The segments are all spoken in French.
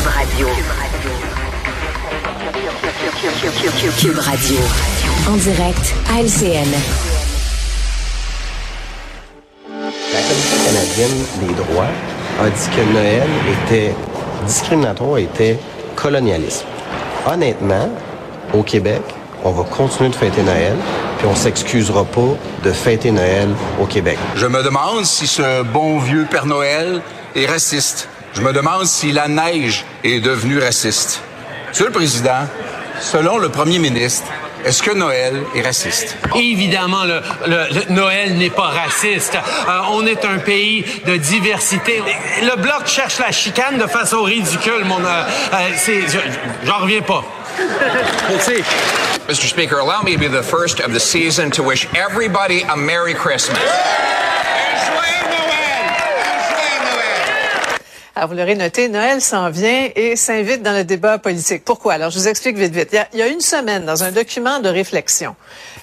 Cube Radio. Cube Radio. En direct à LCN. La Commission canadienne des droits a dit que Noël était discriminatoire, était colonialisme. Honnêtement, au Québec, on va continuer de fêter Noël, puis on s'excusera pas de fêter Noël au Québec. Je me demande si ce bon vieux Père Noël est raciste. Je me demande si la neige est devenue raciste. Monsieur le Président, selon le Premier ministre, est-ce que Noël est raciste? Évidemment, le, le- le Noël n'est pas raciste. Euh, on est un pays de diversité. Le bloc cherche la chicane de façon ridicule, mon. euh, euh, j'en reviens pas. C'est- Mr. Speaker, allow me to be the first of the season to wish everybody a Merry Christmas. Alors, vous l'aurez noté, Noël s'en vient et s'invite dans le débat politique. Pourquoi? Alors, je vous explique vite, vite. Il y, a, il y a une semaine, dans un document de réflexion,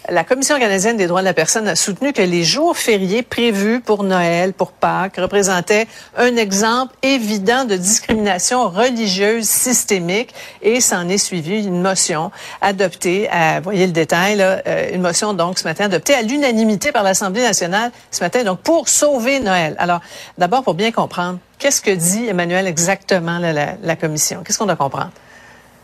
la Commission canadienne des droits de la personne a soutenu que les jours fériés prévus pour Noël, pour Pâques, représentaient un exemple évident de discrimination religieuse systémique et s'en est suivi une motion adoptée, à, voyez le détail, là, euh, une motion donc ce matin adoptée à l'unanimité par l'Assemblée nationale ce matin, donc pour sauver Noël. Alors, d'abord, pour bien comprendre, Qu'est-ce que dit Emmanuel exactement là, la, la commission? Qu'est-ce qu'on doit comprendre?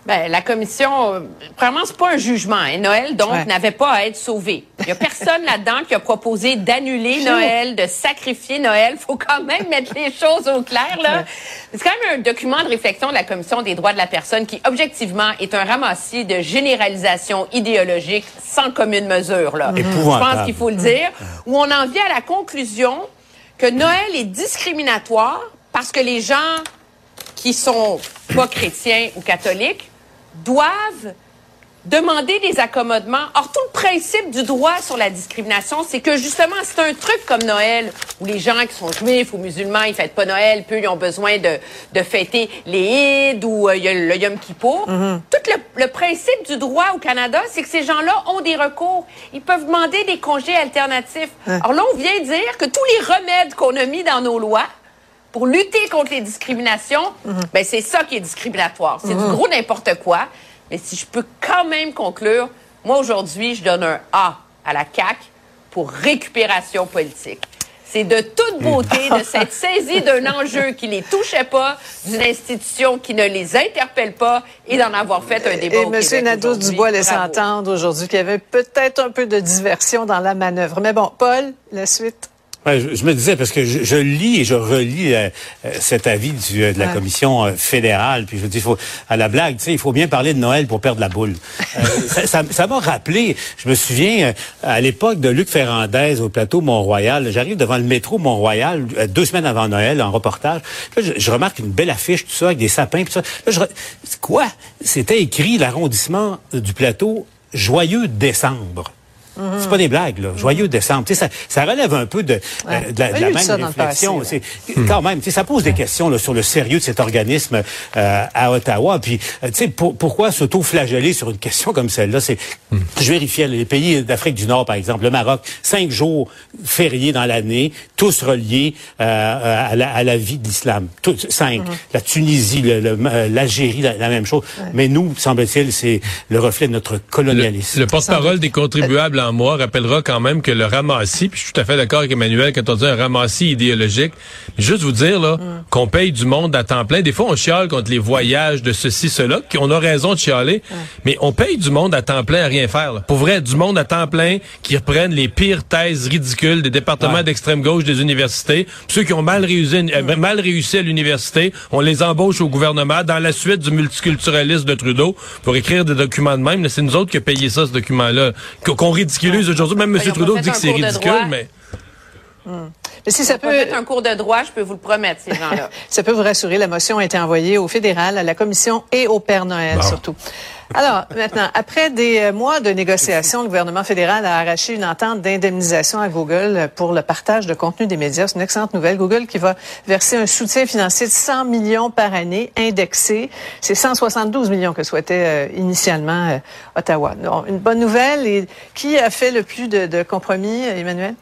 Ben, la commission, euh, premièrement, c'est pas un jugement. Hein. Noël, donc, Ouais. n'avait pas à être sauvé. Il y a personne là-dedans qui a proposé d'annuler Noël, de sacrifier Noël. Faut quand même mettre les choses au clair, là. Ouais. C'est quand même un document de réflexion de la Commission des droits de la personne qui, objectivement, est un ramassis de généralisation idéologique sans commune mesure, là. Je Épouvantable. pense qu'il faut le dire. Où on en vient à la conclusion que Noël est discriminatoire parce que les gens qui sont pas chrétiens ou catholiques doivent demander des accommodements. Or, tout le principe du droit sur la discrimination, c'est que justement, c'est un truc comme Noël, où les gens qui sont juifs ou musulmans, ils fêtent pas Noël, puis eux, ils ont besoin de, de fêter les Ides ou euh, le Yom Kippour. Tout le, le principe du droit au Canada, c'est que ces gens-là ont des recours. Ils peuvent demander des congés alternatifs. Alors là, on vient dire que tous les remèdes qu'on a mis dans nos lois, pour lutter contre les discriminations, ben c'est ça qui est discriminatoire. C'est du gros n'importe quoi. Mais si je peux quand même conclure, moi aujourd'hui, je donne un A à la CAQ pour récupération politique. C'est de toute beauté de s'être saisi d'un enjeu qui les touchait pas, d'une institution qui ne les interpelle pas et d'en avoir fait un débat Et au M. Québec Nadeau aujourd'hui. Dubois laisse entendre aujourd'hui qu'il y avait peut-être un peu de diversion dans la manœuvre. Mais bon, Paul, la suite. Ouais, je, je me disais, parce que je, je lis et je relis euh, euh, cet avis du, euh, de la Ouais. commission euh, fédérale, puis je dis, il faut, à la blague, tu sais, il faut bien parler de Noël pour perdre la boule. Euh, ça- ça ça m'a rappelé, je me souviens, euh, à l'époque de Luc Ferrandez au plateau Mont-Royal, j'arrive devant le métro Mont-Royal deux semaines avant Noël en reportage, Là, je, je remarque une belle affiche, tout ça, avec des sapins, tout ça. Là, je quoi? C'était écrit l'arrondissement du plateau Joyeux décembre. C'est pas des blagues, là. Joyeux décembre. Tu sais, ça, ça relève un peu de, euh, de la, de la même ça réflexion. passé, C'est quand même, tu sais, ça pose des questions là, sur le sérieux de cet organisme euh, à Ottawa. Puis, euh, tu sais, pour- pourquoi s'auto-flageller sur une question comme celle-là? C'est, je vérifiais les pays d'Afrique du Nord, par exemple, le Maroc, cinq jours fériés dans l'année, tous reliés euh, à, la, à la vie de l'islam. Tous cinq. La Tunisie, le- le- euh, l'Algérie, la, la même chose. Mais nous, semble-t-il, c'est le reflet de notre colonialisme. Le porte-parole des contribuables en moi rappellera quand même que le ramassis, puis je suis tout à fait d'accord avec Emmanuel quand on dit un ramassis idéologique, juste vous dire là Mm. qu'on paye du monde à temps plein. Des fois, on chiale contre les voyages de ceci, cela, qu'on a raison de chialer, mais on paye du monde à temps plein à rien faire. là. Pour vrai, du monde à temps plein qui reprennent les pires thèses ridicules des départements Ouais. d'extrême gauche des universités. Puis Ceux qui ont mal réussi, euh, mal réussi à l'université, on les embauche au gouvernement dans la suite du multiculturalisme de Trudeau pour écrire des documents de même. C'est nous autres qui payé ça, ce document-là, qu'on qu'on ridiculise aujourd'hui. Même M. Pas Trudeau dit que c'est ridicule, droit. Mais... Mais si ça Ça peut être un cours de droit, je peux vous le promettre, ces gens-là. ça peut vous rassurer, la motion a été envoyée au fédéral, à la commission et au Père Noël Bon. surtout. Alors, maintenant, après des euh, mois de négociations, le gouvernement fédéral a arraché une entente d'indemnisation à Google pour le partage de contenu des médias. C'est une excellente nouvelle. Google qui va verser un soutien financier de 100 millions par année indexé. C'est 172 millions que souhaitait euh, initialement euh, Ottawa. Donc, une bonne nouvelle. Et qui a fait le plus de, de compromis, Emmanuel?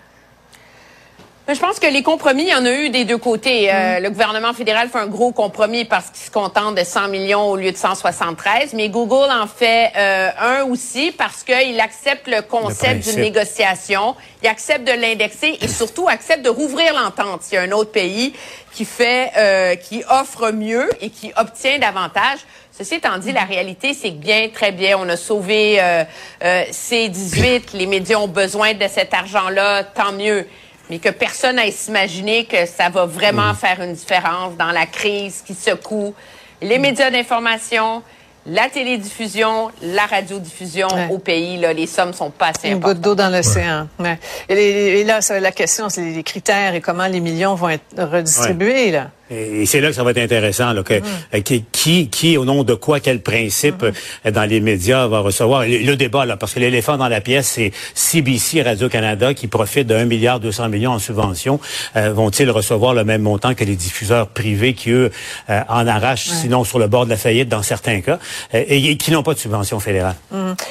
Mais Je pense que les compromis, il y en a eu des deux côtés. Euh, le gouvernement fédéral fait un gros compromis parce qu'il se contente de 100 millions au lieu de 173, mais Google en fait euh, un aussi parce qu'il accepte le concept d'une négociation, il accepte de l'indexer et surtout accepte de rouvrir l'entente. S'il y a un autre pays qui fait, euh, qui offre mieux et qui obtient davantage. Ceci étant dit, la réalité, c'est que bien, très bien, on a sauvé euh, euh, C18, les médias ont besoin de cet argent-là, tant mieux. Mais que personne n'aille s'imaginer que ça va vraiment faire une différence dans la crise qui secoue les médias d'information, la télédiffusion, la radiodiffusion Ouais. au pays. Là, les sommes sont pas assez Une importantes. goutte d'eau dans l'océan. Ouais. Et, et là, ça, la question, c'est les critères et comment les millions vont être redistribués. Là. Et c'est là que ça va être intéressant. Là, que, Mm. euh, qui, qui, qui, au nom de quoi, quel principe Mm-hmm. euh, dans les médias va recevoir le, le débat, là, parce que l'éléphant dans la pièce, c'est CBC Radio-Canada qui profite de 1 milliard 200 millions en subventions. Euh, Vont-ils recevoir le même montant que les diffuseurs privés qui, eux, euh, en arrachent, sinon sur le bord de la faillite dans certains cas, euh, et, et qui n'ont pas de subvention fédérale?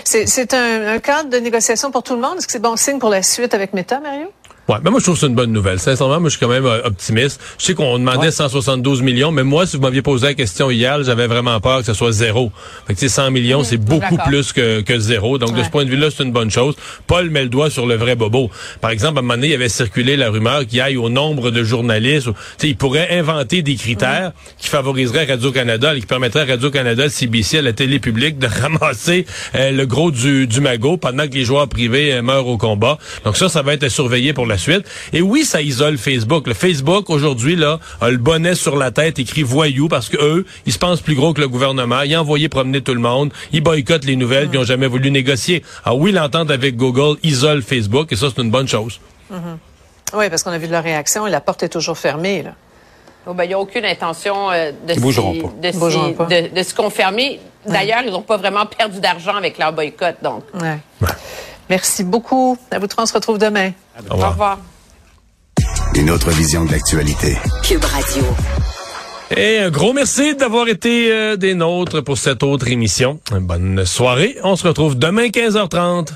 C'est c'est un, un cadre de négociation pour tout le monde? Est-ce que c'est bon signe pour la suite avec Meta, Mario? Ouais, mais moi je trouve que c'est une bonne nouvelle. Sincèrement, moi je suis quand même euh, optimiste. Je sais qu'on demandait 172 millions, mais moi si vous m'aviez posé la question hier, j'avais vraiment peur que ce soit zéro. Fait que tu sais, 100 millions, c'est beaucoup plus que, que zéro. Donc de ce point de vue-là, c'est une bonne chose. Paul met le doigt sur le vrai bobo. Par exemple, à un moment donné, il y avait circulé la rumeur qu'il aille au nombre de journalistes. ou- Tu sais, il pourrait inventer des critères qui favoriseraient Radio-Canada et qui permettraient à Radio-Canada, CBC, à la télé publique de ramasser euh, le gros du, du magot pendant que les joueurs privés euh, meurent au combat. Donc ça, ça va être surveillé pour la suite. Et oui, ça isole Facebook. Le Facebook, aujourd'hui, là, a le bonnet sur la tête écrit voyou parce que eux, ils se pensent plus gros que le gouvernement. Ils ont envoyé promener tout le monde. Ils boycottent les nouvelles ils ont jamais voulu négocier. Ah oui, l'entente avec Google isole Facebook et ça, c'est une bonne chose. Oui, parce qu'on a vu de leur réaction et la porte est toujours fermée. Là. Oh, ben, il n'y a aucune intention euh, de, Ils bougeront s'y- pas. de, Ils bougeront s'y- pas. de- de se confirmer. D'ailleurs, ils n'ont pas vraiment perdu d'argent avec leur boycott. Donc, Ouais. Merci beaucoup. À vous trois, on se retrouve demain. Au au revoir. revoir. Une autre vision de l'actualité. Cube Radio. Et un gros merci d'avoir été euh, des nôtres pour cette autre émission. Une bonne soirée. On se retrouve demain 15h30.